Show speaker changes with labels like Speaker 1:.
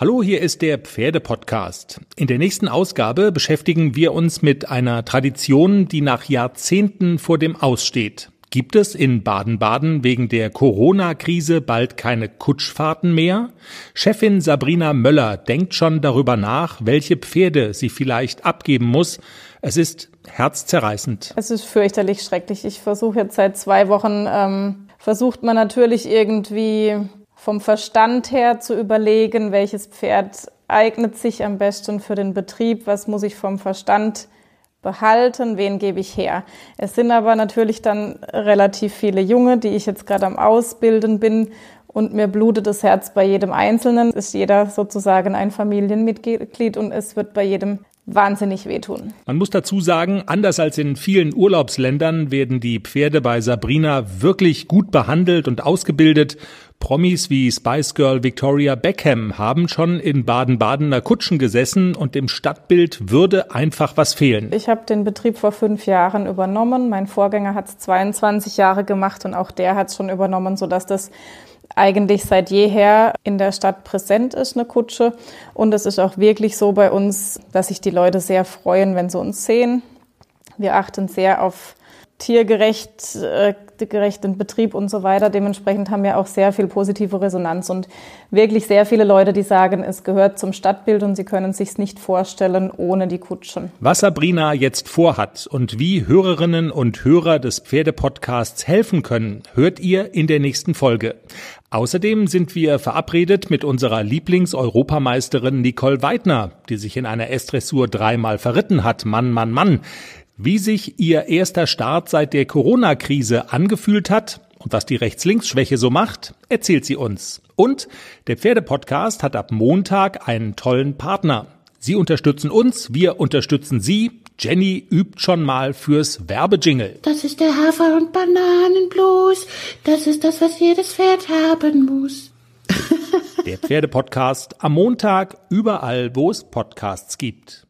Speaker 1: Hallo, hier ist der Pferdepodcast. In der nächsten Ausgabe beschäftigen wir uns mit einer Tradition, die nach Jahrzehnten vor dem Aussteht. Gibt es in Baden-Baden wegen der Corona-Krise bald keine Kutschfahrten mehr? Chefin Sabrina Möller denkt schon darüber nach, welche Pferde sie vielleicht abgeben muss. Es ist herzzerreißend.
Speaker 2: Es ist fürchterlich schrecklich. Ich versuche jetzt seit zwei Wochen, ähm, versucht man natürlich irgendwie vom Verstand her zu überlegen, welches Pferd eignet sich am besten für den Betrieb, was muss ich vom Verstand behalten, wen gebe ich her. Es sind aber natürlich dann relativ viele Junge, die ich jetzt gerade am Ausbilden bin und mir blutet das Herz bei jedem Einzelnen. Ist jeder sozusagen ein Familienmitglied und es wird bei jedem wahnsinnig wehtun.
Speaker 1: Man muss dazu sagen, anders als in vielen Urlaubsländern werden die Pferde bei Sabrina wirklich gut behandelt und ausgebildet. Promis wie Spice Girl Victoria Beckham haben schon in Baden-Badener Kutschen gesessen und im Stadtbild würde einfach was fehlen.
Speaker 2: Ich habe den Betrieb vor fünf Jahren übernommen. Mein Vorgänger hat es 22 Jahre gemacht und auch der hat es schon übernommen, sodass das eigentlich seit jeher in der Stadt präsent ist, eine Kutsche. Und es ist auch wirklich so bei uns, dass sich die Leute sehr freuen, wenn sie uns sehen. Wir achten sehr auf tiergerecht, äh, gerechten Betrieb und so weiter. Dementsprechend haben wir auch sehr viel positive Resonanz und wirklich sehr viele Leute, die sagen, es gehört zum Stadtbild und sie können sich's nicht vorstellen ohne die Kutschen.
Speaker 1: Was Sabrina jetzt vorhat und wie Hörerinnen und Hörer des Pferdepodcasts helfen können, hört ihr in der nächsten Folge. Außerdem sind wir verabredet mit unserer Lieblings-Europameisterin Nicole Weidner, die sich in einer S-Dressur dreimal verritten hat. Mann, Mann, Mann. Wie sich ihr erster Start seit der Corona-Krise angefühlt hat und was die Rechts-Links-Schwäche so macht, erzählt sie uns. Und der Pferdepodcast hat ab Montag einen tollen Partner. Sie unterstützen uns, wir unterstützen Sie. Jenny übt schon mal fürs Werbejingle.
Speaker 3: Das ist der Hafer- und Bananenblues. Das ist das, was jedes Pferd haben muss.
Speaker 1: der Pferdepodcast am Montag überall, wo es Podcasts gibt.